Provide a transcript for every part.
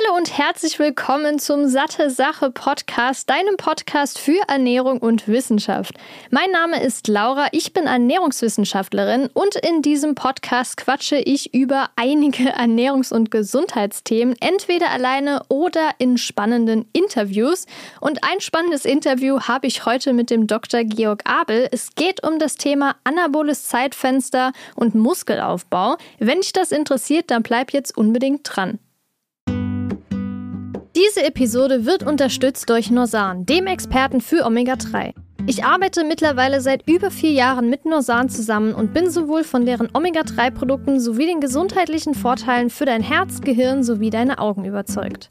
Hallo und herzlich willkommen zum Satte Sache Podcast, deinem Podcast für Ernährung und Wissenschaft. Mein Name ist Laura, ich bin Ernährungswissenschaftlerin und in diesem Podcast quatsche ich über einige Ernährungs- und Gesundheitsthemen, entweder alleine oder in spannenden Interviews. Und ein spannendes Interview habe ich heute mit dem Dr. Georg Abel. Es geht um das Thema anaboles Zeitfenster und Muskelaufbau. Wenn dich das interessiert, dann bleib jetzt unbedingt dran. Diese Episode wird unterstützt durch Norsan, dem Experten für Omega-3. Ich arbeite mittlerweile seit über vier Jahren mit Norsan zusammen und bin sowohl von deren Omega-3-Produkten sowie den gesundheitlichen Vorteilen für dein Herz, Gehirn sowie deine Augen überzeugt.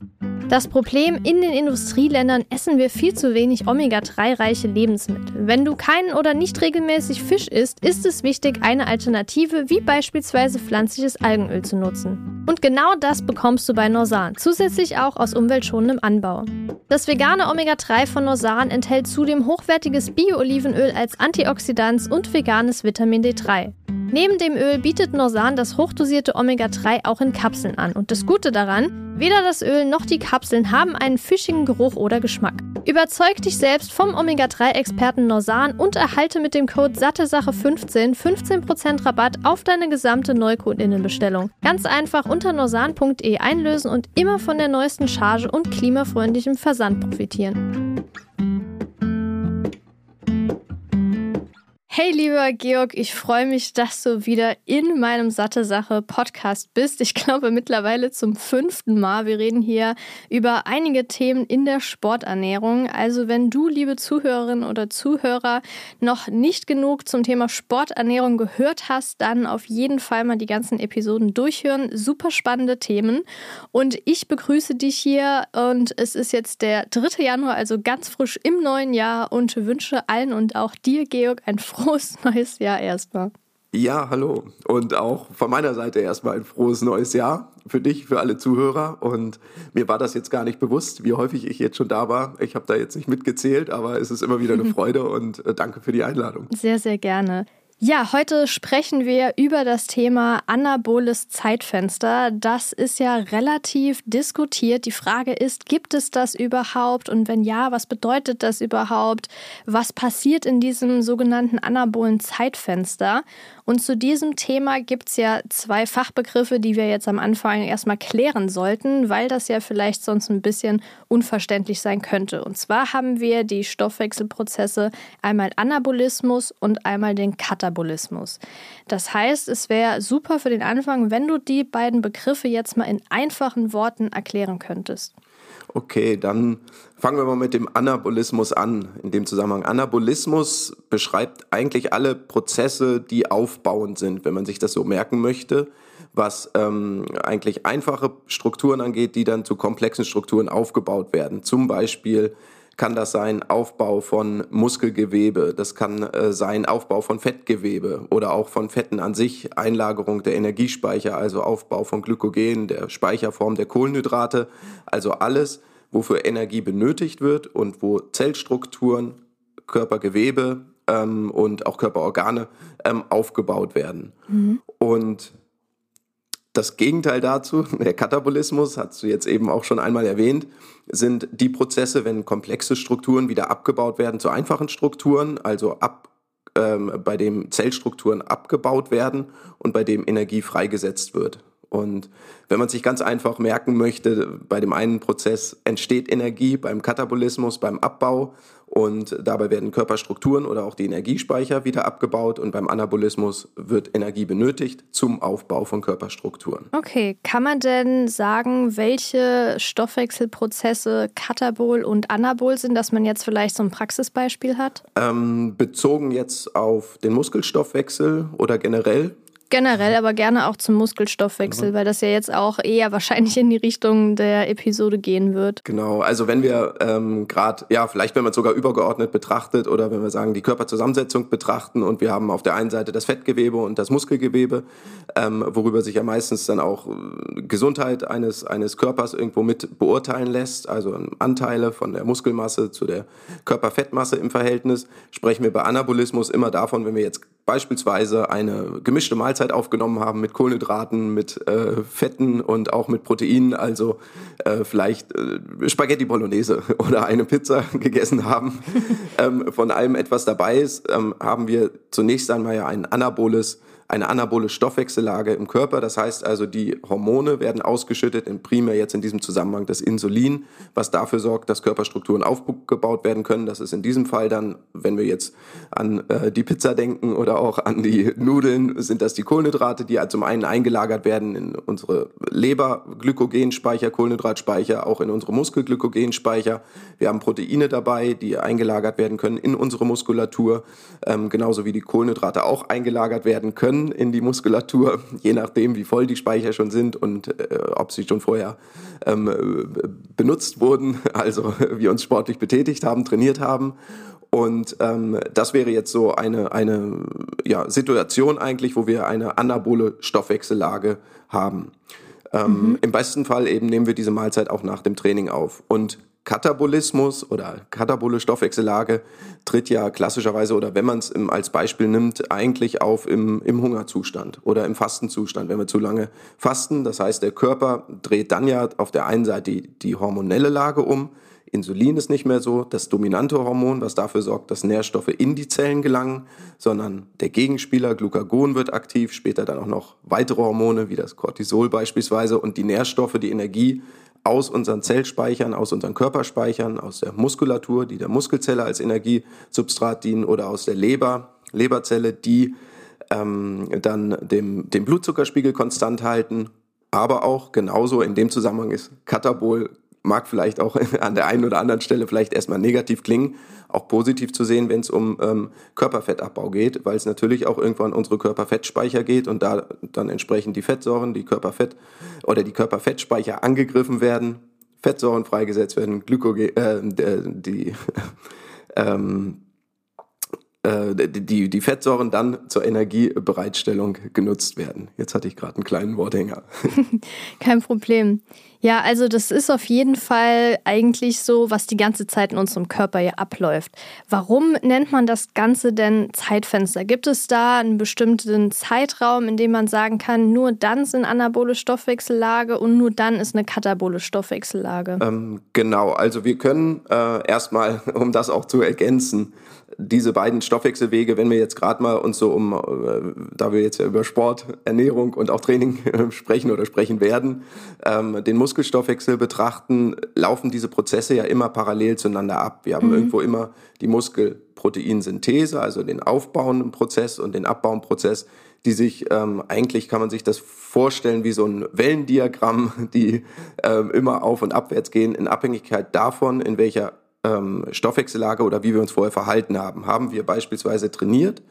Das Problem, in den Industrieländern essen wir viel zu wenig Omega-3-reiche Lebensmittel. Wenn du keinen oder nicht regelmäßig Fisch isst, ist es wichtig, eine Alternative wie beispielsweise pflanzliches Algenöl zu nutzen. Und genau das bekommst du bei Norsan, zusätzlich auch aus umweltschonendem Anbau. Das vegane Omega-3 von Norsan enthält zudem hochwertiges Bio-Olivenöl als Antioxidant und veganes Vitamin D3. Neben dem Öl bietet Norsan das hochdosierte Omega-3 auch in Kapseln an. Und das Gute daran, weder das Öl noch die Kapseln haben einen fischigen Geruch oder Geschmack. Überzeug dich selbst vom Omega-3-Experten Norsan und erhalte mit dem Code SATTESACHE15 15% Rabatt auf deine gesamte Neukundinnenbestellung. Ganz einfach unter norsan.de einlösen und immer von der neuesten Charge und klimafreundlichem Versand profitieren. Hey lieber Georg, ich freue mich, dass du wieder in meinem Satte Sache Podcast bist. Ich glaube mittlerweile zum fünften Mal. Wir reden hier über einige Themen in der Sporternährung. Also wenn du, liebe Zuhörerinnen oder Zuhörer, noch nicht genug zum Thema Sporternährung gehört hast, dann auf jeden Fall mal die ganzen Episoden durchhören. Super spannende Themen. Und ich begrüße dich hier und es ist jetzt der 3. Januar, also ganz frisch im neuen Jahr und wünsche allen und auch dir, Georg, ein frohes frohes neues Jahr erstmal. Ja, hallo. Und auch von meiner Seite erstmal ein frohes neues Jahr für dich, für alle Zuhörer. Und mir war das jetzt gar nicht bewusst, wie häufig ich jetzt schon da war. Ich habe da jetzt nicht mitgezählt, aber es ist immer wieder eine Freude und äh, danke für die Einladung. Sehr, sehr gerne. Ja, heute sprechen wir über das Thema anaboles Zeitfenster. Das ist ja relativ diskutiert. Die Frage ist, gibt es das überhaupt? Und wenn ja, was bedeutet das überhaupt? Was passiert in diesem sogenannten anabolen Zeitfenster? Und zu diesem Thema gibt es ja zwei Fachbegriffe, die wir jetzt am Anfang erstmal klären sollten, weil das ja vielleicht sonst ein bisschen unverständlich sein könnte. Und zwar haben wir die Stoffwechselprozesse einmal Anabolismus und einmal den Katabolismus. Das heißt, es wäre super für den Anfang, wenn du die beiden Begriffe jetzt mal in einfachen Worten erklären könntest. Okay, dann fangen wir mal mit dem Anabolismus an. In dem Zusammenhang. Anabolismus beschreibt eigentlich alle Prozesse, die aufbauend sind, wenn man sich das so merken möchte, was ähm, eigentlich einfache Strukturen angeht, die dann zu komplexen Strukturen aufgebaut werden. Zum Beispiel kann das sein Aufbau von Muskelgewebe, das kann äh, sein Aufbau von Fettgewebe oder auch von Fetten an sich, Einlagerung der Energiespeicher, also Aufbau von Glykogen, der Speicherform der Kohlenhydrate, also alles, wofür Energie benötigt wird und wo Zellstrukturen, Körpergewebe ähm, und auch Körperorgane ähm, aufgebaut werden. Mhm. Und das Gegenteil dazu, der Katabolismus, hast du jetzt eben auch schon einmal erwähnt, sind die Prozesse, wenn komplexe Strukturen wieder abgebaut werden zu einfachen Strukturen, also ab, ähm, bei dem Zellstrukturen abgebaut werden und bei dem Energie freigesetzt wird. Und wenn man sich ganz einfach merken möchte, bei dem einen Prozess entsteht Energie beim Katabolismus, beim Abbau und dabei werden Körperstrukturen oder auch die Energiespeicher wieder abgebaut und beim Anabolismus wird Energie benötigt zum Aufbau von Körperstrukturen. Okay, kann man denn sagen, welche Stoffwechselprozesse katabol und anabol sind, dass man jetzt vielleicht so ein Praxisbeispiel hat? Ähm, bezogen jetzt auf den Muskelstoffwechsel oder generell? Generell, aber gerne auch zum Muskelstoffwechsel, mhm. weil das ja jetzt auch eher wahrscheinlich in die Richtung der Episode gehen wird. Genau, also wenn wir ähm, gerade, ja, vielleicht wenn man es sogar übergeordnet betrachtet oder wenn wir sagen, die Körperzusammensetzung betrachten und wir haben auf der einen Seite das Fettgewebe und das Muskelgewebe, ähm, worüber sich ja meistens dann auch äh, Gesundheit eines, eines Körpers irgendwo mit beurteilen lässt, also Anteile von der Muskelmasse zu der Körperfettmasse im Verhältnis, sprechen wir bei Anabolismus immer davon, wenn wir jetzt beispielsweise eine gemischte Mahlzeit aufgenommen haben mit Kohlenhydraten, mit äh, Fetten und auch mit Proteinen, also äh, vielleicht äh, Spaghetti Bolognese oder eine Pizza gegessen haben, ähm, von allem etwas dabei ist, ähm, haben wir zunächst einmal ja ein anaboles eine anabole Stoffwechsellage im Körper. Das heißt also, die Hormone werden ausgeschüttet, in primär jetzt in diesem Zusammenhang das Insulin, was dafür sorgt, dass Körperstrukturen aufgebaut werden können. Das ist in diesem Fall dann, wenn wir jetzt an äh, die Pizza denken oder auch an die Nudeln, sind das die Kohlenhydrate, die zum einen eingelagert werden in unsere Leber, Glykogenspeicher, Kohlenhydratspeicher, auch in unsere Muskelglykogenspeicher. Wir haben Proteine dabei, die eingelagert werden können in unsere Muskulatur, ähm, genauso wie die Kohlenhydrate auch eingelagert werden können können in die Muskulatur, je nachdem, wie voll die Speicher schon sind und äh, ob sie schon vorher ähm, benutzt wurden, also wir uns sportlich betätigt haben, trainiert haben. Und ähm, das wäre jetzt so eine, eine ja, Situation eigentlich, wo wir eine anabole Stoffwechsellage haben. Ähm, mhm. Im besten Fall eben nehmen wir diese Mahlzeit auch nach dem Training auf. Und Katabolismus oder katabole Stoffwechsellage tritt ja klassischerweise oder wenn man es als Beispiel nimmt, eigentlich auf im, im Hungerzustand oder im Fastenzustand, wenn wir zu lange fasten. Das heißt, der Körper dreht dann ja auf der einen Seite die, die hormonelle Lage um. Insulin ist nicht mehr so das dominante Hormon, was dafür sorgt, dass Nährstoffe in die Zellen gelangen, sondern der Gegenspieler Glucagon wird aktiv, später dann auch noch weitere Hormone wie das Cortisol beispielsweise und die Nährstoffe, die Energie aus unseren Zellspeichern, aus unseren Körperspeichern, aus der Muskulatur, die der Muskelzelle als Energiesubstrat dienen oder aus der Leber, Leberzelle, die ähm, dann dem, den Blutzuckerspiegel konstant halten. Aber auch genauso in dem Zusammenhang ist Katabol mag vielleicht auch an der einen oder anderen Stelle vielleicht erstmal negativ klingen, auch positiv zu sehen, wenn es um ähm, Körperfettabbau geht, weil es natürlich auch irgendwann unsere Körperfettspeicher geht und da dann entsprechend die Fettsäuren, die Körperfett oder die Körperfettspeicher angegriffen werden, Fettsäuren freigesetzt werden, Glykogen, äh, die ähm, äh, die, die Fettsäuren dann zur Energiebereitstellung genutzt werden. Jetzt hatte ich gerade einen kleinen Worthänger. Kein Problem. Ja, also das ist auf jeden Fall eigentlich so, was die ganze Zeit in unserem Körper ja abläuft. Warum nennt man das Ganze denn Zeitfenster? Gibt es da einen bestimmten Zeitraum, in dem man sagen kann, nur dann sind anabole Stoffwechsellage und nur dann ist eine katabole Stoffwechsellage? Ähm, genau, also wir können äh, erstmal, um das auch zu ergänzen, diese beiden Stoffwechselwege, wenn wir jetzt gerade mal uns so um, äh, da wir jetzt ja über Sport, Ernährung und auch Training äh, sprechen oder sprechen werden, ähm, den Muskelstoffwechsel betrachten, laufen diese Prozesse ja immer parallel zueinander ab. Wir haben mhm. irgendwo immer die Muskelproteinsynthese, also den aufbauenden Prozess und den abbauenden die sich ähm, eigentlich kann man sich das vorstellen wie so ein Wellendiagramm, die ähm, immer auf und abwärts gehen in Abhängigkeit davon, in welcher ähm, Stoffwechsellage oder wie wir uns vorher verhalten haben. Haben wir beispielsweise trainiert,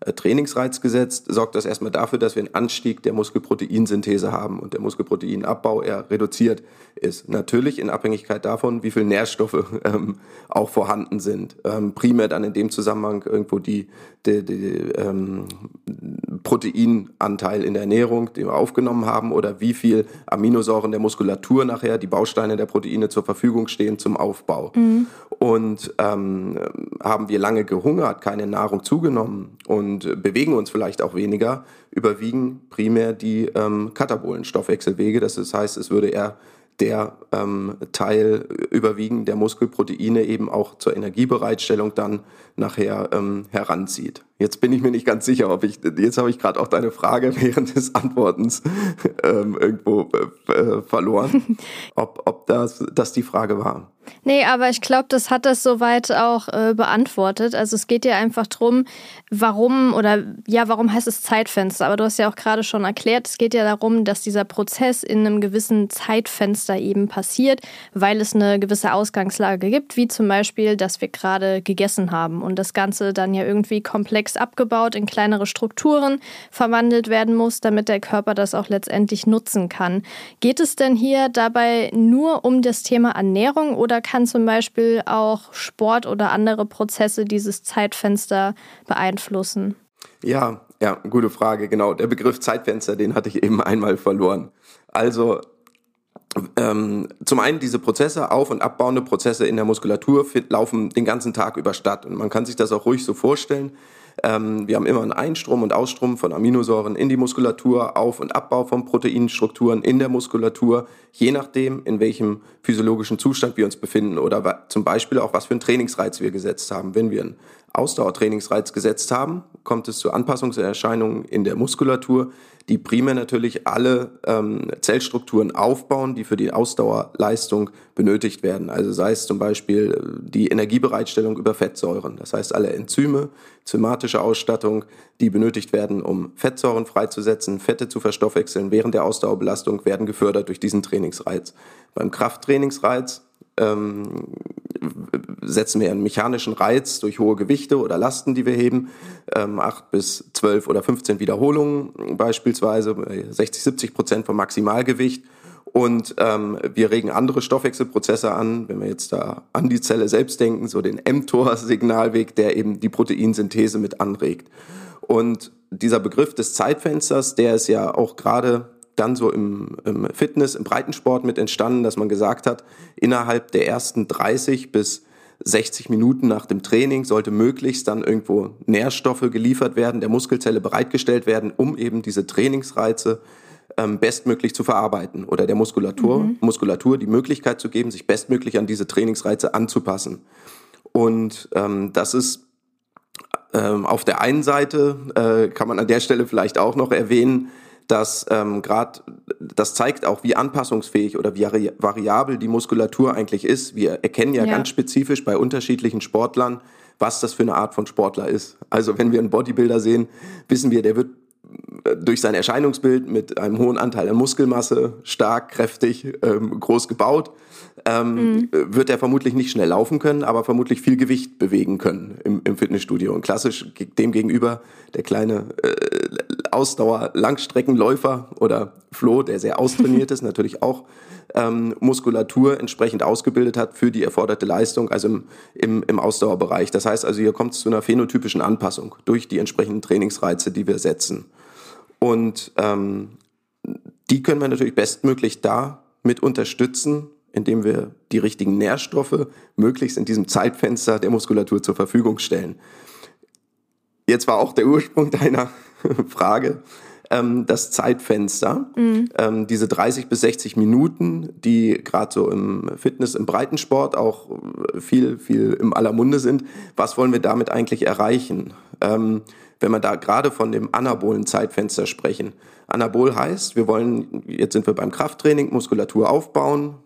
äh, Trainingsreiz gesetzt, sorgt das erstmal dafür, dass wir einen Anstieg der Muskelproteinsynthese haben und der Muskelproteinabbau eher reduziert ist. Natürlich in Abhängigkeit davon, wie viel Nährstoffe ähm, auch vorhanden sind. Ähm, primär dann in dem Zusammenhang irgendwo die, die, die ähm, Proteinanteil in der Ernährung, den wir aufgenommen haben, oder wie viel Aminosäuren der Muskulatur nachher, die Bausteine der Proteine zur Verfügung stehen zum Aufbau. Mhm. Und ähm, haben wir lange gehungert, keine Nahrung zugenommen und bewegen uns vielleicht auch weniger, überwiegen primär die ähm, katabolen Stoffwechselwege. Das heißt, es würde eher der ähm, Teil überwiegend der Muskelproteine eben auch zur Energiebereitstellung dann nachher ähm, heranzieht. Jetzt bin ich mir nicht ganz sicher, ob ich, jetzt habe ich gerade auch deine Frage während des Antwortens ähm, irgendwo äh, äh verloren, ob, ob das, das die Frage war. Nee, aber ich glaube, das hat das soweit auch äh, beantwortet. Also es geht ja einfach darum, warum oder ja, warum heißt es Zeitfenster? Aber du hast ja auch gerade schon erklärt, es geht ja darum, dass dieser Prozess in einem gewissen Zeitfenster eben passiert, weil es eine gewisse Ausgangslage gibt, wie zum Beispiel, dass wir gerade gegessen haben und das Ganze dann ja irgendwie komplex abgebaut in kleinere Strukturen verwandelt werden muss, damit der Körper das auch letztendlich nutzen kann. Geht es denn hier dabei nur um das Thema Ernährung oder oder kann zum Beispiel auch Sport oder andere Prozesse dieses Zeitfenster beeinflussen? Ja, ja, gute Frage. Genau, der Begriff Zeitfenster, den hatte ich eben einmal verloren. Also ähm, zum einen diese Prozesse, auf- und abbauende Prozesse in der Muskulatur laufen den ganzen Tag über statt. Und man kann sich das auch ruhig so vorstellen. Ähm, wir haben immer einen Einstrom und Ausstrom von Aminosäuren in die Muskulatur, Auf- und Abbau von Proteinstrukturen in der Muskulatur, je nachdem, in welchem physiologischen Zustand wir uns befinden oder zum Beispiel auch, was für einen Trainingsreiz wir gesetzt haben. Wenn wir einen Ausdauertrainingsreiz gesetzt haben, kommt es zu Anpassungserscheinungen in der Muskulatur, die primär natürlich alle ähm, Zellstrukturen aufbauen, die für die Ausdauerleistung benötigt werden. Also sei es zum Beispiel äh, die Energiebereitstellung über Fettsäuren, das heißt alle Enzyme, zymatische Ausstattung, die benötigt werden, um Fettsäuren freizusetzen, Fette zu verstoffwechseln während der Ausdauerbelastung, werden gefördert durch diesen Trainingsreiz. Beim Krafttrainingsreiz ähm, setzen wir einen mechanischen Reiz durch hohe Gewichte oder Lasten, die wir heben, ähm, 8 bis 12 oder 15 Wiederholungen beispielsweise, 60, 70 Prozent vom Maximalgewicht. Und ähm, wir regen andere Stoffwechselprozesse an, wenn wir jetzt da an die Zelle selbst denken, so den mTOR-Signalweg, der eben die Proteinsynthese mit anregt. Und dieser Begriff des Zeitfensters, der ist ja auch gerade dann so im, im Fitness, im Breitensport mit entstanden, dass man gesagt hat, innerhalb der ersten 30 bis 60 Minuten nach dem Training sollte möglichst dann irgendwo Nährstoffe geliefert werden, der Muskelzelle bereitgestellt werden, um eben diese Trainingsreize ähm, bestmöglich zu verarbeiten oder der Muskulatur, mhm. Muskulatur die Möglichkeit zu geben, sich bestmöglich an diese Trainingsreize anzupassen. Und ähm, das ist ähm, auf der einen Seite, äh, kann man an der Stelle vielleicht auch noch erwähnen, dass ähm, gerade das zeigt auch, wie anpassungsfähig oder wie variabel die Muskulatur eigentlich ist. Wir erkennen ja, ja, ganz spezifisch bei unterschiedlichen Sportlern, was das für eine Art von Sportler ist. Also wenn wir einen Bodybuilder sehen, wissen wir, der wird äh, durch sein Erscheinungsbild mit einem hohen Anteil an Muskelmasse, stark, kräftig, ähm, groß gebaut, ähm, mhm. wird er vermutlich nicht schnell laufen können, aber vermutlich viel Gewicht bewegen können im, im Fitnessstudio. Und klassisch dem gegenüber der kleine äh, Ausdauer-Langstreckenläufer oder Flo, der sehr austrainiert ist, natürlich auch ähm, Muskulatur entsprechend ausgebildet hat für die erforderte Leistung, also im, im, im Ausdauerbereich. Das heißt also, hier kommt es zu einer phänotypischen Anpassung durch die entsprechenden Trainingsreize, die wir setzen. Und ähm, die können wir natürlich bestmöglich da mit unterstützen, indem wir die richtigen Nährstoffe möglichst in diesem Zeitfenster der Muskulatur zur Verfügung stellen. Jetzt war auch der Ursprung deiner Frage ähm, das Zeitfenster, mhm. ähm, diese 30 bis 60 Minuten, die gerade so im Fitness, im Breitensport auch viel, viel im aller Munde sind. Was wollen wir damit eigentlich erreichen? Ähm, wenn wir da gerade von dem anabolen Zeitfenster sprechen. Anabol heißt, wir wollen, jetzt sind wir beim Krafttraining, Muskulatur aufbauen.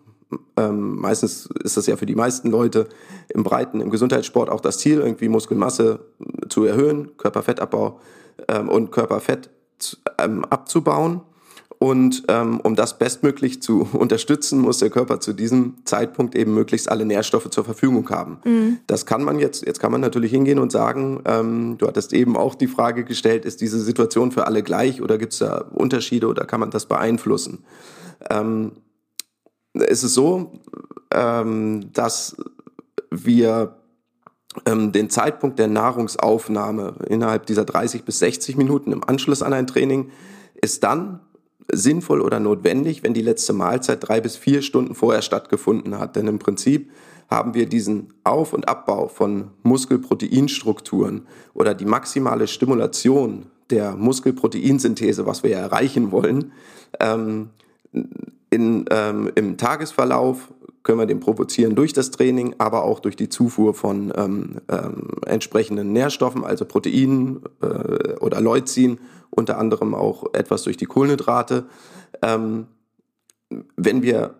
Ähm, meistens ist das ja für die meisten Leute im Breiten, im Gesundheitssport auch das Ziel, irgendwie Muskelmasse zu erhöhen, Körperfettabbau ähm, und Körperfett ähm, abzubauen. Und ähm, um das bestmöglich zu unterstützen, muss der Körper zu diesem Zeitpunkt eben möglichst alle Nährstoffe zur Verfügung haben. Mhm. Das kann man jetzt, jetzt kann man natürlich hingehen und sagen, ähm, du hattest eben auch die Frage gestellt, ist diese Situation für alle gleich oder gibt es da Unterschiede oder kann man das beeinflussen? Ähm, es ist so, ähm, dass wir den Zeitpunkt der Nahrungsaufnahme innerhalb dieser 30 bis 60 Minuten im Anschluss an ein Training ist dann sinnvoll oder notwendig, wenn die letzte Mahlzeit drei bis vier Stunden vorher stattgefunden hat. Denn im Prinzip haben wir diesen Auf- und Abbau von Muskelproteinstrukturen oder die maximale Stimulation der Muskelproteinsynthese, was wir ja erreichen wollen, ähm, in, ähm, im Tagesverlauf können wir den provozieren durch das Training, aber auch durch die Zufuhr von ähm, ähm, entsprechenden Nährstoffen, also Proteinen äh, oder Leucin, unter anderem auch etwas durch die Kohlenhydrate. Ähm, wenn wir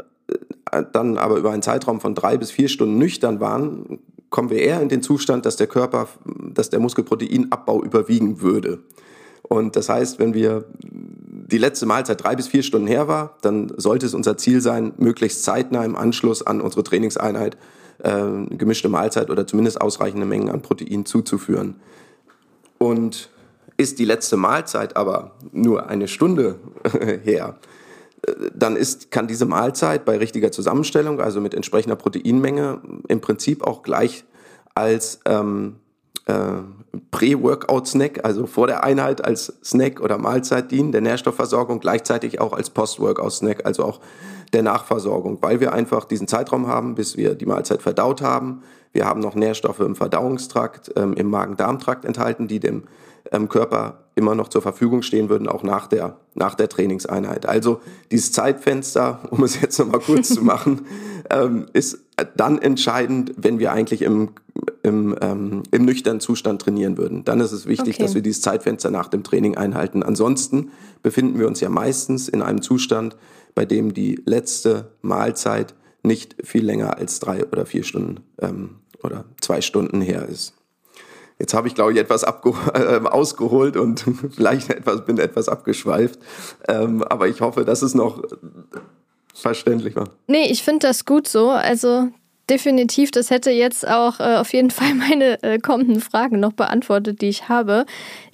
äh, dann aber über einen Zeitraum von drei bis vier Stunden nüchtern waren, kommen wir eher in den Zustand, dass der Körper, dass der Muskelproteinabbau überwiegen würde. Und das heißt, wenn wir die letzte Mahlzeit drei bis vier Stunden her war, dann sollte es unser Ziel sein, möglichst zeitnah im Anschluss an unsere Trainingseinheit äh, gemischte Mahlzeit oder zumindest ausreichende Mengen an Protein zuzuführen. Und ist die letzte Mahlzeit aber nur eine Stunde her, dann ist, kann diese Mahlzeit bei richtiger Zusammenstellung, also mit entsprechender Proteinmenge, im Prinzip auch gleich als ähm, äh, Pre-Workout-Snack, also vor der Einheit als Snack oder Mahlzeit dienen, der Nährstoffversorgung, gleichzeitig auch als Post-Workout-Snack, also auch der Nachversorgung, weil wir einfach diesen Zeitraum haben, bis wir die Mahlzeit verdaut haben. Wir haben noch Nährstoffe im Verdauungstrakt, ähm, im Magen-Darm-Trakt enthalten, die dem ähm, Körper immer noch zur Verfügung stehen würden, auch nach der, nach der Trainingseinheit. Also dieses Zeitfenster, um es jetzt nochmal kurz zu machen, ähm, ist dann entscheidend, wenn wir eigentlich im, im, ähm, im nüchternen Zustand trainieren würden. Dann ist es wichtig, okay. dass wir dieses Zeitfenster nach dem Training einhalten. Ansonsten befinden wir uns ja meistens in einem Zustand, bei dem die letzte Mahlzeit nicht viel länger als drei oder vier Stunden ähm, oder zwei Stunden her ist. Jetzt habe ich, glaube ich, etwas äh, ausgeholt und vielleicht etwas, bin etwas abgeschweift. Ähm, aber ich hoffe, dass es noch verständlich war. Nee, ich finde das gut so. Also definitiv, das hätte jetzt auch äh, auf jeden Fall meine äh, kommenden Fragen noch beantwortet, die ich habe.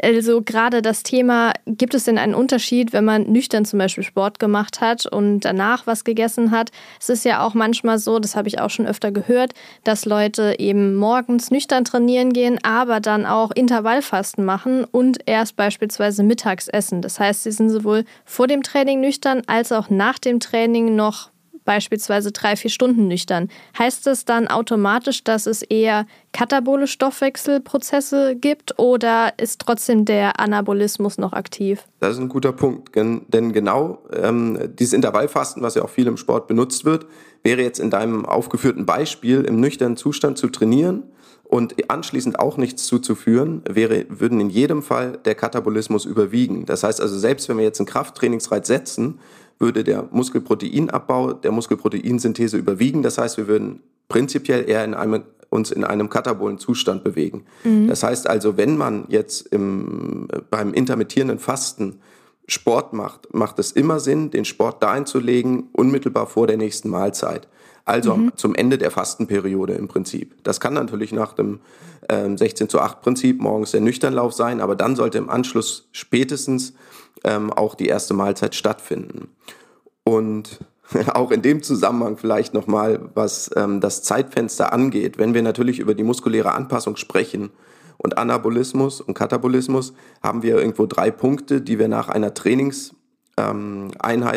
Also gerade das Thema, gibt es denn einen Unterschied, wenn man nüchtern zum Beispiel Sport gemacht hat und danach was gegessen hat? Es ist ja auch manchmal so, das habe ich auch schon öfter gehört, dass Leute eben morgens nüchtern trainieren gehen, aber dann auch Intervallfasten machen und erst beispielsweise mittags essen. Das heißt, sie sind sowohl vor dem Training nüchtern als auch nach dem Training noch beispielsweise drei, vier Stunden nüchtern, heißt das dann automatisch, dass es eher katabole Stoffwechselprozesse gibt oder ist trotzdem der Anabolismus noch aktiv? Das ist ein guter Punkt, denn genau ähm, dieses Intervallfasten, was ja auch viel im Sport benutzt wird, wäre jetzt in deinem aufgeführten Beispiel im nüchternen Zustand zu trainieren und anschließend auch nichts zuzuführen, wäre, würden in jedem Fall der Katabolismus überwiegen. Das heißt also, selbst wenn wir jetzt einen Krafttrainingsreiz setzen, würde der Muskelproteinabbau der Muskelproteinsynthese überwiegen. Das heißt, wir würden prinzipiell eher in einem, uns in einem katabolen Zustand bewegen. Mhm. Das heißt also, wenn man jetzt im, beim intermittierenden Fasten Sport macht, macht es immer Sinn, den Sport da einzulegen, unmittelbar vor der nächsten Mahlzeit. Also mhm. zum Ende der Fastenperiode im Prinzip. Das kann natürlich nach dem äh, 16 zu 8 Prinzip morgens der Nüchternlauf sein, aber dann sollte im Anschluss spätestens ähm, auch die erste Mahlzeit stattfinden. Und auch in dem Zusammenhang vielleicht nochmal, was ähm, das Zeitfenster angeht. Wenn wir natürlich über die muskuläre Anpassung sprechen und Anabolismus und Katabolismus, haben wir irgendwo drei Punkte, die wir nach einer Trainingseinheit ähm,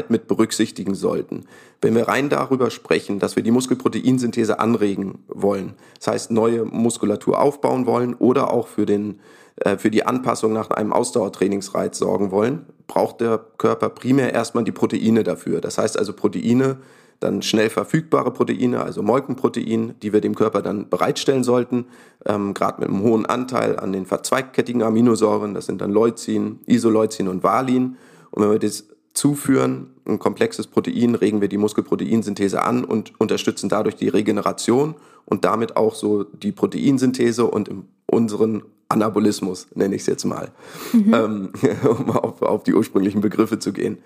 mit berücksichtigen sollten. Wenn wir rein darüber sprechen, dass wir die Muskelproteinsynthese anregen wollen, das heißt neue Muskulatur aufbauen wollen oder auch für den äh, für die Anpassung nach einem Ausdauertrainingsreiz sorgen wollen, braucht der Körper primär erstmal die Proteine dafür. Das heißt also Proteine, dann schnell verfügbare Proteine, also Molkenprotein, die wir dem Körper dann bereitstellen sollten, ähm, gerade mit einem hohen Anteil an den verzweigkettigen Aminosäuren, das sind dann Leucin, Isoleucin und Valin. Und wenn wir das zuführen, ein komplexes Protein, regen wir die Muskelproteinsynthese an und unterstützen dadurch die Regeneration und damit auch so die Proteinsynthese und unseren Anabolismus, nenne ich es jetzt mal, mhm. ähm, um auf, auf die ursprünglichen Begriffe zu gehen.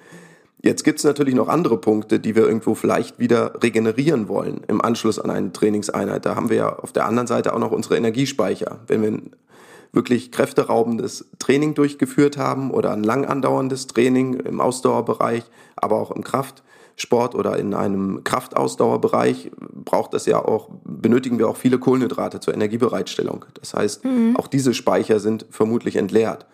Jetzt gibt es natürlich noch andere Punkte, die wir irgendwo vielleicht wieder regenerieren wollen im Anschluss an eine Trainingseinheit. Da haben wir ja auf der anderen Seite auch noch unsere Energiespeicher. Wenn wir ein wirklich kräfteraubendes Training durchgeführt haben oder ein lang andauerndes Training im Ausdauerbereich, aber auch im Kraft, Sport oder in einem Kraftausdauerbereich braucht das ja auch, benötigen wir auch viele Kohlenhydrate zur Energiebereitstellung. Das heißt, mhm. auch diese Speicher sind vermutlich entleert.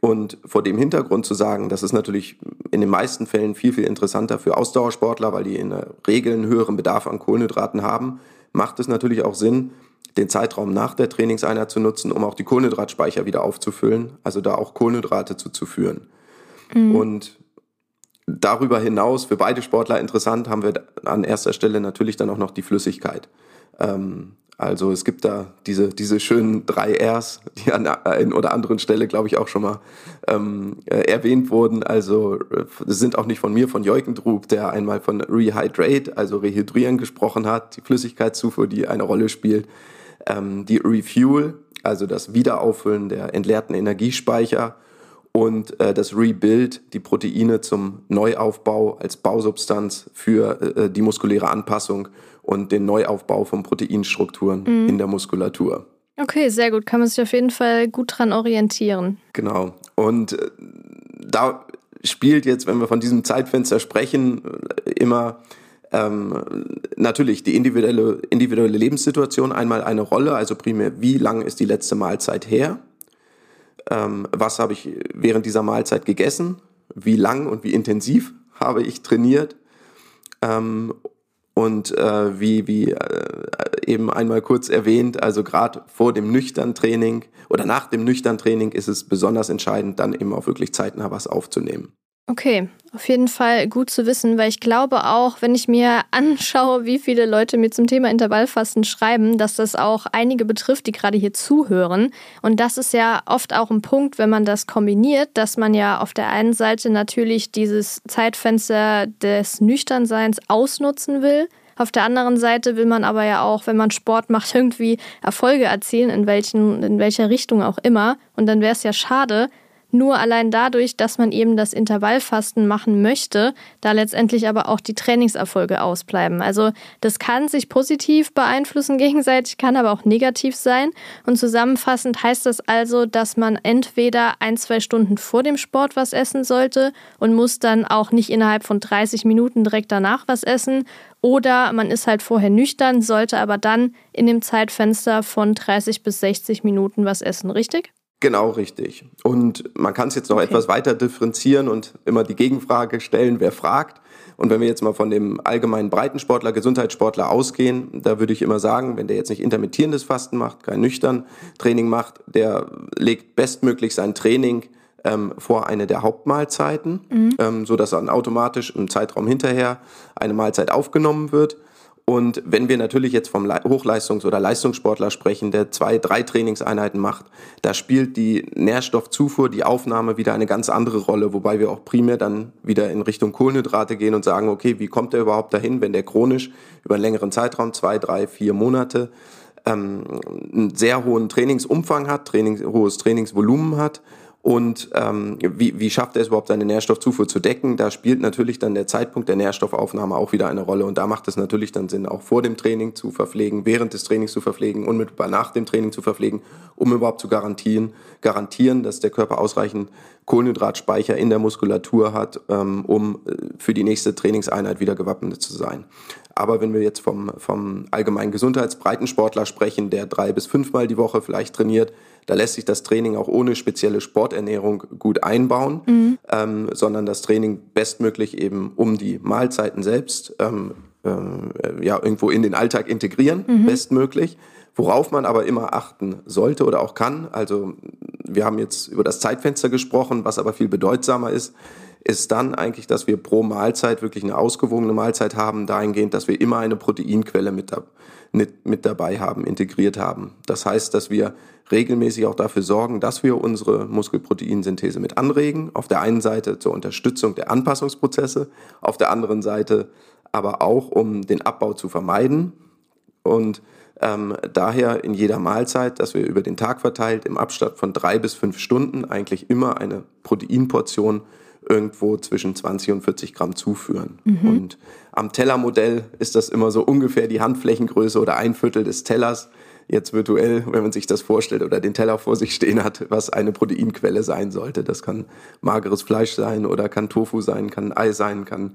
Und vor dem Hintergrund zu sagen, das ist natürlich in den meisten Fällen viel, viel interessanter für Ausdauersportler, weil die in der Regel einen höheren Bedarf an Kohlenhydraten haben, macht es natürlich auch Sinn, den Zeitraum nach der Trainingseinheit zu nutzen, um auch die Kohlenhydratspeicher wieder aufzufüllen, also da auch Kohlenhydrate zuzuführen. Mhm. Und darüber hinaus für beide Sportler interessant haben wir an erster Stelle natürlich dann auch noch die Flüssigkeit. Ähm, also es gibt da diese, diese schönen drei Rs, die an einer oder anderen Stelle, glaube ich, auch schon mal ähm, äh, erwähnt wurden. Also äh, sind auch nicht von mir, von Jeukendrub, der einmal von Rehydrate, also Rehydrieren gesprochen hat, die Flüssigkeitszufuhr, die eine Rolle spielt. Ähm, die Refuel, also das Wiederauffüllen der entleerten Energiespeicher und äh, das Rebuild, die Proteine zum Neuaufbau als Bausubstanz für äh, die muskuläre Anpassung und den Neuaufbau von Proteinstrukturen mhm. in der Muskulatur. Okay, sehr gut. Kann man sich auf jeden Fall gut dran orientieren. Genau. Und äh, da spielt jetzt, wenn wir von diesem Zeitfenster sprechen, äh, immer ähm, natürlich die individuelle, individuelle Lebenssituation einmal eine Rolle, also primär, wie lang ist die letzte Mahlzeit her? Ähm, was habe ich während dieser Mahlzeit gegessen, wie lang und wie intensiv habe ich trainiert ähm, und äh, wie, wie äh, eben einmal kurz erwähnt, also gerade vor dem nüchtern Training oder nach dem nüchtern Training ist es besonders entscheidend, dann eben auch wirklich zeitnah was aufzunehmen. Okay, auf jeden Fall gut zu wissen, weil ich glaube auch, wenn ich mir anschaue, wie viele Leute mir zum Thema Intervallfasten schreiben, dass das auch einige betrifft, die gerade hier zuhören. Und das ist ja oft auch ein Punkt, wenn man das kombiniert, dass man ja auf der einen Seite natürlich dieses Zeitfenster des Nüchternseins ausnutzen will. Auf der anderen Seite will man aber ja auch, wenn man Sport macht, irgendwie Erfolge erzielen, in, welchen, in welcher Richtung auch immer. Und dann wäre es ja schade, nur allein dadurch, dass man eben das Intervallfasten machen möchte, da letztendlich aber auch die Trainingserfolge ausbleiben. Also das kann sich positiv beeinflussen gegenseitig, kann aber auch negativ sein. Und zusammenfassend heißt das also, dass man entweder ein, zwei Stunden vor dem Sport was essen sollte und muss dann auch nicht innerhalb von 30 Minuten direkt danach was essen. Oder man ist halt vorher nüchtern, sollte aber dann in dem Zeitfenster von 30 bis 60 Minuten was essen, richtig? Genau richtig. Und man kann es jetzt noch okay. etwas weiter differenzieren und immer die Gegenfrage stellen, wer fragt. Und wenn wir jetzt mal von dem allgemeinen Breitensportler, Gesundheitssportler ausgehen, da würde ich immer sagen, wenn der jetzt nicht intermittierendes Fasten macht, kein nüchtern Training macht, der legt bestmöglich sein Training ähm, vor eine der Hauptmahlzeiten, mhm. ähm, so dann automatisch im Zeitraum hinterher eine Mahlzeit aufgenommen wird. Und wenn wir natürlich jetzt vom Hochleistungs- oder Leistungssportler sprechen, der zwei, drei Trainingseinheiten macht, da spielt die Nährstoffzufuhr, die Aufnahme wieder eine ganz andere Rolle, wobei wir auch primär dann wieder in Richtung Kohlenhydrate gehen und sagen, okay, wie kommt der überhaupt dahin, wenn der chronisch über einen längeren Zeitraum, zwei, drei, vier Monate, ähm, einen sehr hohen Trainingsumfang hat, Trainings, hohes Trainingsvolumen hat und ähm, wie, wie schafft er es überhaupt, seine Nährstoffzufuhr zu decken? Da spielt natürlich dann der Zeitpunkt der Nährstoffaufnahme auch wieder eine Rolle. Und da macht es natürlich dann Sinn, auch vor dem Training zu verpflegen, während des Trainings zu verpflegen, unmittelbar nach dem Training zu verpflegen, um überhaupt zu garantieren, garantieren, dass der Körper ausreichend Kohlenhydratspeicher in der Muskulatur hat, ähm, um äh, für die nächste Trainingseinheit wieder gewappnet zu sein. Aber wenn wir jetzt vom, vom allgemeinen Gesundheitsbreitensportler sprechen, der drei bis fünfmal die Woche vielleicht trainiert, da lässt sich das Training auch ohne spezielle Sporternährung gut einbauen, mhm. ähm, sondern das Training bestmöglich eben um die Mahlzeiten selbst ähm, äh, ja irgendwo in den Alltag integrieren, mhm. bestmöglich. Worauf man aber immer achten sollte oder auch kann, also wir haben jetzt über das Zeitfenster gesprochen, was aber viel bedeutsamer ist, ist dann eigentlich, dass wir pro Mahlzeit wirklich eine ausgewogene Mahlzeit haben, dahingehend, dass wir immer eine Proteinquelle mit, da, mit, dabei haben, integriert haben. Das heißt, dass wir regelmäßig auch dafür sorgen, dass wir unsere Muskelproteinsynthese mit anregen. Auf der einen Seite zur Unterstützung der Anpassungsprozesse, auf der anderen Seite aber auch, um den Abbau zu vermeiden. Und ähm, daher in jeder Mahlzeit, dass wir über den Tag verteilt im Abstand von drei bis fünf Stunden eigentlich immer eine Proteinportion irgendwo zwischen 20 und 40 Gramm zuführen. Mhm. Und am Tellermodell ist das immer so ungefähr die Handflächengröße oder ein Viertel des Tellers jetzt virtuell, wenn man sich das vorstellt oder den Teller vor sich stehen hat, was eine Proteinquelle sein sollte. Das kann mageres Fleisch sein oder kann Tofu sein, kann Ei sein, kann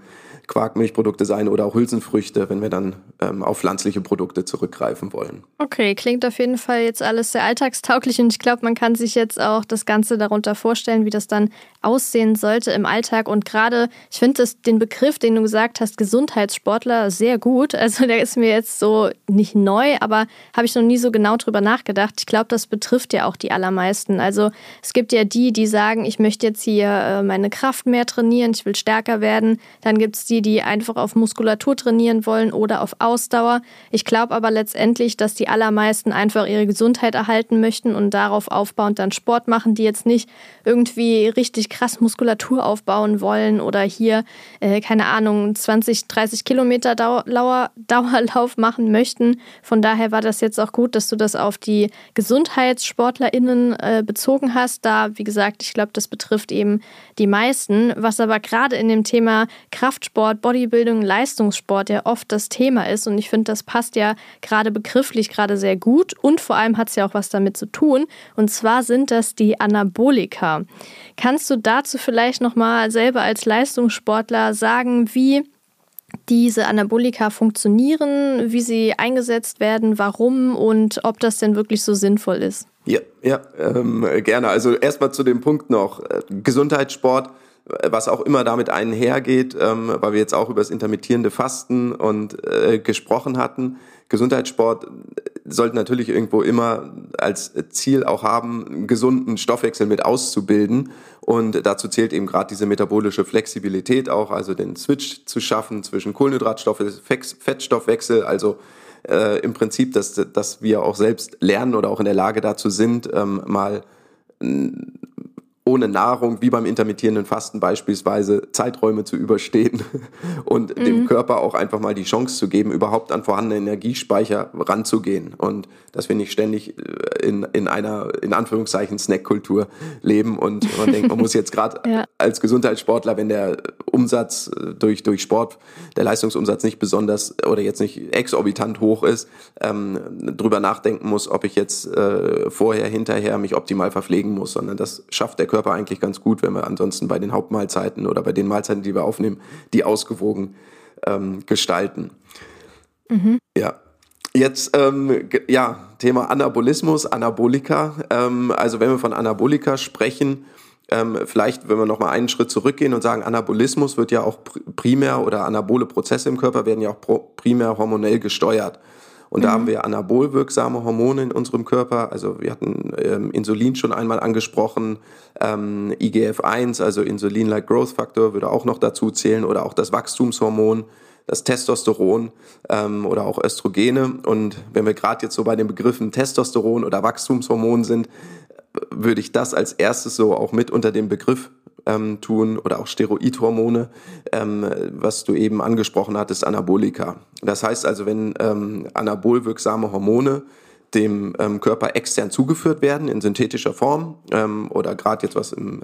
Quarkmilchprodukte sein oder auch Hülsenfrüchte, wenn wir dann ähm, auf pflanzliche Produkte zurückgreifen wollen. Okay, klingt auf jeden Fall jetzt alles sehr alltagstauglich und ich glaube, man kann sich jetzt auch das Ganze darunter vorstellen, wie das dann aussehen sollte im Alltag. Und gerade, ich finde den Begriff, den du gesagt hast, Gesundheitssportler, sehr gut. Also der ist mir jetzt so nicht neu, aber habe ich noch nie so genau drüber nachgedacht. Ich glaube, das betrifft ja auch die allermeisten. Also es gibt ja die, die sagen, ich möchte jetzt hier äh, meine Kraft mehr trainieren, ich will stärker werden. Dann gibt es die, die einfach auf Muskulatur trainieren wollen oder auf Ausdauer. Ich glaube aber letztendlich, dass die allermeisten einfach ihre Gesundheit erhalten möchten und darauf aufbauend dann Sport machen, die jetzt nicht irgendwie richtig krass Muskulatur aufbauen wollen oder hier, äh, keine Ahnung, 20, 30 Kilometer Dauer, Dauerlauf machen möchten. Von daher war das jetzt auch gut, dass du das auf die GesundheitssportlerInnen äh, bezogen hast. Da, wie gesagt, ich glaube, das betrifft eben die meisten. Was aber gerade in dem Thema Kraftsport, Bodybuilding, Leistungssport ja oft das Thema ist. Und ich finde, das passt ja gerade begrifflich gerade sehr gut. Und vor allem hat es ja auch was damit zu tun. Und zwar sind das die Anabolika. Kannst du dazu vielleicht nochmal selber als Leistungssportler sagen, wie diese Anabolika funktionieren, wie sie eingesetzt werden, warum und ob das denn wirklich so sinnvoll ist? Ja, ja ähm, gerne. Also erstmal zu dem Punkt noch äh, Gesundheitssport was auch immer damit einhergeht, ähm, weil wir jetzt auch über das intermittierende Fasten und äh, gesprochen hatten. Gesundheitssport sollte natürlich irgendwo immer als Ziel auch haben, einen gesunden Stoffwechsel mit auszubilden. Und dazu zählt eben gerade diese metabolische Flexibilität auch, also den Switch zu schaffen zwischen Kohlenhydratstoffwechsel, Fettstoffwechsel, also äh, im Prinzip, dass, dass wir auch selbst lernen oder auch in der Lage dazu sind, ähm, mal ohne Nahrung, wie beim intermittierenden Fasten beispielsweise, Zeiträume zu überstehen und mhm. dem Körper auch einfach mal die Chance zu geben, überhaupt an vorhandene Energiespeicher ranzugehen und dass wir nicht ständig äh, in, in einer, in Anführungszeichen, Snackkultur leben und man denkt, man muss jetzt gerade ja. als Gesundheitssportler, wenn der Umsatz äh, durch, durch Sport, der Leistungsumsatz nicht besonders oder jetzt nicht exorbitant hoch ist, ähm, drüber nachdenken muss, ob ich jetzt äh, vorher, hinterher mich optimal verpflegen muss, sondern das schafft der Körper Körper eigentlich ganz gut, wenn wir ansonsten bei den Hauptmahlzeiten oder bei den Mahlzeiten, die wir aufnehmen, die ausgewogen ähm, gestalten. Mhm. Ja. Jetzt, ähm, ja, Thema Anabolismus, Anabolika. Ähm, also wenn wir von Anabolika sprechen, ähm, vielleicht, wenn wir noch mal einen Schritt zurückgehen und sagen, Anabolismus wird ja auch primär oder anabole Prozesse im Körper werden ja auch primär hormonell gesteuert. Und mhm. da haben wir anabolwirksame Hormone in unserem Körper. Also wir hatten ähm, Insulin schon einmal angesprochen, ähm, IGF-1, also Insulin-like Growth Factor, würde auch noch dazu zählen oder auch das Wachstumshormon das Testosteron ähm, oder auch Östrogene. Und wenn wir gerade jetzt so bei den Begriffen Testosteron oder Wachstumshormon sind, würde ich das als erstes so auch mit unter dem Begriff ähm, tun oder auch Steroidhormone, ähm, was du eben angesprochen hattest, Anabolika. Das heißt also, wenn ähm, anabolwirksame Hormone dem ähm, Körper extern zugeführt werden in synthetischer Form ähm, oder gerade jetzt was im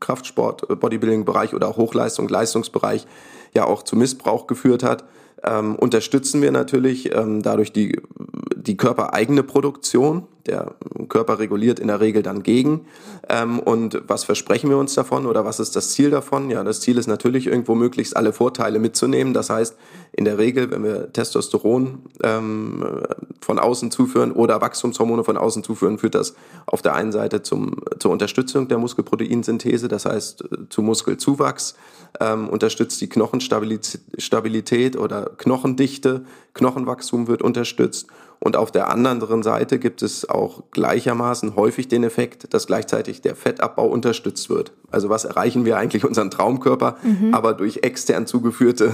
Kraftsport, äh, Bodybuilding-Bereich oder auch Hochleistung, Leistungsbereich ja auch zu Missbrauch geführt hat, ähm, unterstützen wir natürlich ähm, dadurch die, die körpereigene Produktion. Der Körper reguliert in der Regel dann gegen. Ähm, und was versprechen wir uns davon oder was ist das Ziel davon? Ja, das Ziel ist natürlich irgendwo möglichst alle Vorteile mitzunehmen. Das heißt, in der Regel, wenn wir Testosteron ähm, von außen zuführen oder Wachstumshormone von außen zuführen, führt das auf der einen Seite zum, zur Unterstützung der Muskelproteinsynthese, das heißt äh, zu Muskelzuwachs, ähm, unterstützt die Knochenstabilität oder Knochendichte, Knochenwachstum wird unterstützt und auf der anderen Seite gibt es auch gleichermaßen häufig den Effekt, dass gleichzeitig der Fettabbau unterstützt wird. Also was erreichen wir eigentlich unseren Traumkörper, mhm. aber durch extern zugeführte,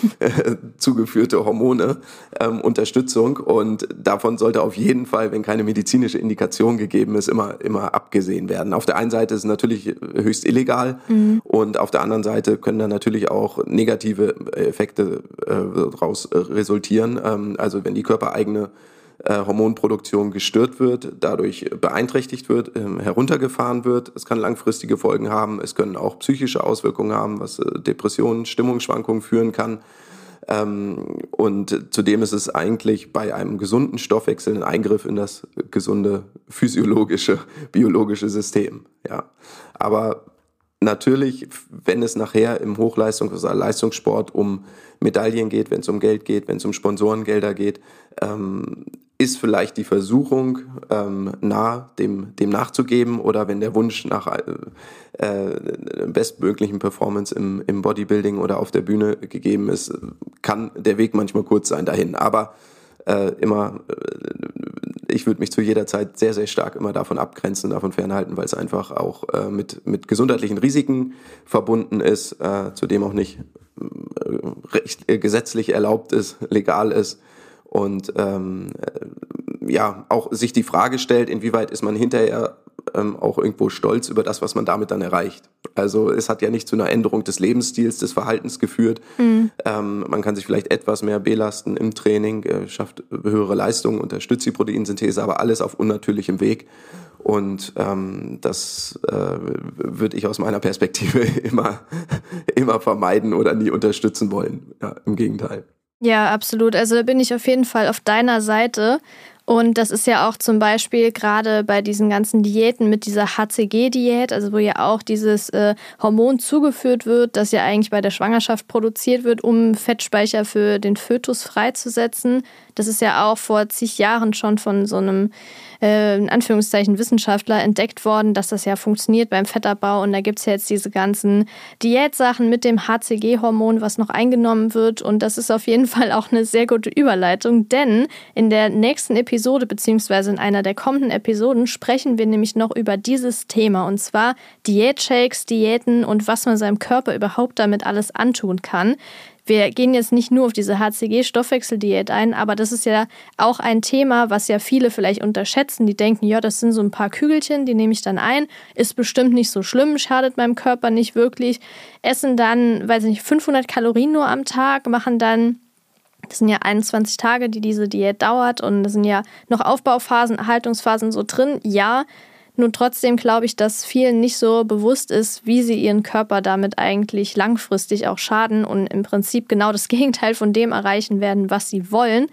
zugeführte Hormone, ähm, Unterstützung. Und davon sollte auf jeden Fall, wenn keine medizinische Indikation gegeben ist, immer, immer abgesehen werden. Auf der einen Seite ist es natürlich höchst illegal mhm. und auf der anderen Seite können da natürlich auch negative Effekte äh, daraus äh, resultieren. Ähm, also wenn die körpereigene äh, Hormonproduktion gestört wird, dadurch beeinträchtigt wird, ähm, heruntergefahren wird. Es kann langfristige Folgen haben. Es können auch psychische Auswirkungen haben, was äh, Depressionen, Stimmungsschwankungen führen kann. Ähm, und zudem ist es eigentlich bei einem gesunden Stoffwechsel ein Eingriff in das gesunde physiologische, biologische System. Ja. Aber natürlich, wenn es nachher im Hochleistungs- oder Leistungssport um Medaillen geht, wenn es um Geld geht, wenn es um Sponsorengelder geht, ähm, ist vielleicht die Versuchung ähm, nah, dem, dem nachzugeben oder wenn der Wunsch nach äh, äh, bestmöglichen Performance im, im Bodybuilding oder auf der Bühne gegeben ist, kann der Weg manchmal kurz sein dahin. Aber äh, immer, äh, ich würde mich zu jeder Zeit sehr, sehr stark immer davon abgrenzen, davon fernhalten, weil es einfach auch äh, mit, mit gesundheitlichen Risiken verbunden ist, äh, zudem auch nicht recht, gesetzlich erlaubt ist, legal ist und ähm, äh, ja auch sich die Frage stellt, inwieweit ist man hinterher ähm, auch irgendwo stolz über das, was man damit dann erreicht. Also es hat ja nicht zu einer Änderung des Lebensstils, des Verhaltens geführt. Mhm. Ähm, man kann sich vielleicht etwas mehr belasten im Training, äh, schafft höhere Leistungen, unterstützt die Proteinsynthese, aber alles auf unnatürlichem Weg. Und ähm, das äh, würde ich aus meiner Perspektive immer, immer vermeiden oder nie unterstützen wollen. Ja, Im Gegenteil. Ja, absolut. Also da bin ich auf jeden Fall auf deiner Seite. Und das ist ja auch zum Beispiel gerade bei diesen ganzen Diäten mit dieser HCG-Diät, also wo ja auch dieses äh, Hormon zugeführt wird, das ja eigentlich bei der Schwangerschaft produziert wird, um Fettspeicher für den Fötus freizusetzen. Das ist ja auch vor zig Jahren schon von so einem äh, in Anführungszeichen Wissenschaftler entdeckt worden, dass das ja funktioniert beim Fettabbau. Und da gibt es ja jetzt diese ganzen Diätsachen mit dem HCG-Hormon, was noch eingenommen wird. Und das ist auf jeden Fall auch eine sehr gute Überleitung, denn in der nächsten Episode, beziehungsweise in einer der kommenden Episoden, sprechen wir nämlich noch über dieses Thema. Und zwar Diätshakes, Diäten und was man seinem Körper überhaupt damit alles antun kann. Wir gehen jetzt nicht nur auf diese HCG-Stoffwechseldiät ein, aber das ist ja auch ein Thema, was ja viele vielleicht unterschätzen. Die denken, ja, das sind so ein paar Kügelchen, die nehme ich dann ein, ist bestimmt nicht so schlimm, schadet meinem Körper nicht wirklich. Essen dann, weiß ich nicht, 500 Kalorien nur am Tag, machen dann das sind ja 21 Tage, die diese Diät dauert und da sind ja noch Aufbauphasen, Erhaltungsphasen so drin. Ja, nur trotzdem glaube ich, dass vielen nicht so bewusst ist, wie sie ihren Körper damit eigentlich langfristig auch schaden und im Prinzip genau das Gegenteil von dem erreichen werden, was sie wollen.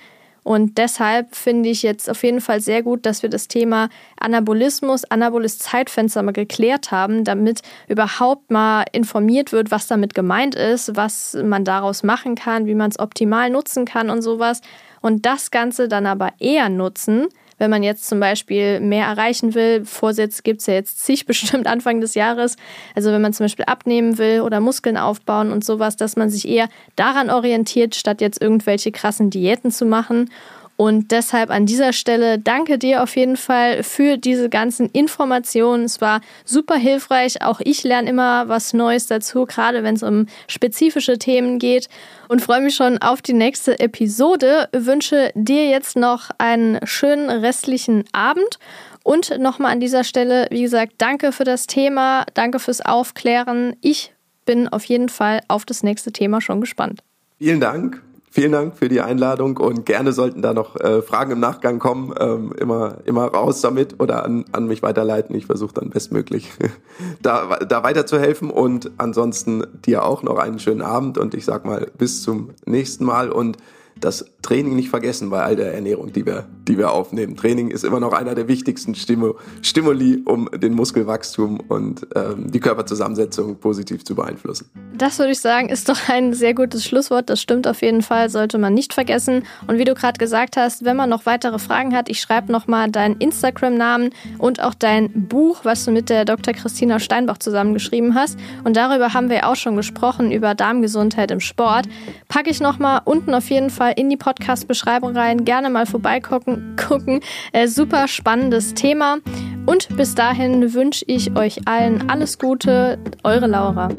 Und deshalb finde ich jetzt auf jeden Fall sehr gut, dass wir das Thema Anabolismus, anabolis Zeitfenster mal geklärt haben, damit überhaupt mal informiert wird, was damit gemeint ist, was man daraus machen kann, wie man es optimal nutzen kann und sowas. Und das Ganze dann aber eher nutzen, wenn man jetzt zum Beispiel mehr erreichen will, Vorsitz gibt es ja jetzt zig bestimmt Anfang des Jahres, also wenn man zum Beispiel abnehmen will oder Muskeln aufbauen und sowas, dass man sich eher daran orientiert, statt jetzt irgendwelche krassen Diäten zu machen. Und deshalb an dieser Stelle danke dir auf jeden Fall für diese ganzen Informationen. Es war super hilfreich. Auch ich lerne immer was Neues dazu, gerade wenn es um spezifische Themen geht. Und freue mich schon auf die nächste Episode. Wünsche dir jetzt noch einen schönen restlichen Abend. Und nochmal an dieser Stelle, wie gesagt, danke für das Thema, danke fürs Aufklären. Ich bin auf jeden Fall auf das nächste Thema schon gespannt. Vielen Dank Vielen Dank für die Einladung und gerne sollten da noch äh, Fragen im Nachgang kommen. Ähm, immer, immer raus damit oder an, an mich weiterleiten. Ich versuche dann bestmöglich da, da weiterzuhelfen und ansonsten dir auch noch einen schönen Abend und ich sag mal bis zum nächsten Mal und das Training nicht vergessen bei all der Ernährung, die wir, die wir aufnehmen. Training ist immer noch einer der wichtigsten Stimuli, um den Muskelwachstum und ähm, die Körperzusammensetzung positiv zu beeinflussen. Das würde ich sagen, ist doch ein sehr gutes Schlusswort. Das stimmt auf jeden Fall, sollte man nicht vergessen. Und wie du gerade gesagt hast, wenn man noch weitere Fragen hat, ich schreibe nochmal deinen Instagram-Namen und auch dein Buch, was du mit der Dr. Christina Steinbach zusammengeschrieben hast. Und darüber haben wir auch schon gesprochen, über Darmgesundheit im Sport. Packe ich nochmal unten auf jeden Fall in die Podcast-Beschreibung rein. Gerne mal vorbeigucken. Gucken. Äh, super spannendes Thema. Und bis dahin wünsche ich euch allen alles Gute. Eure Laura.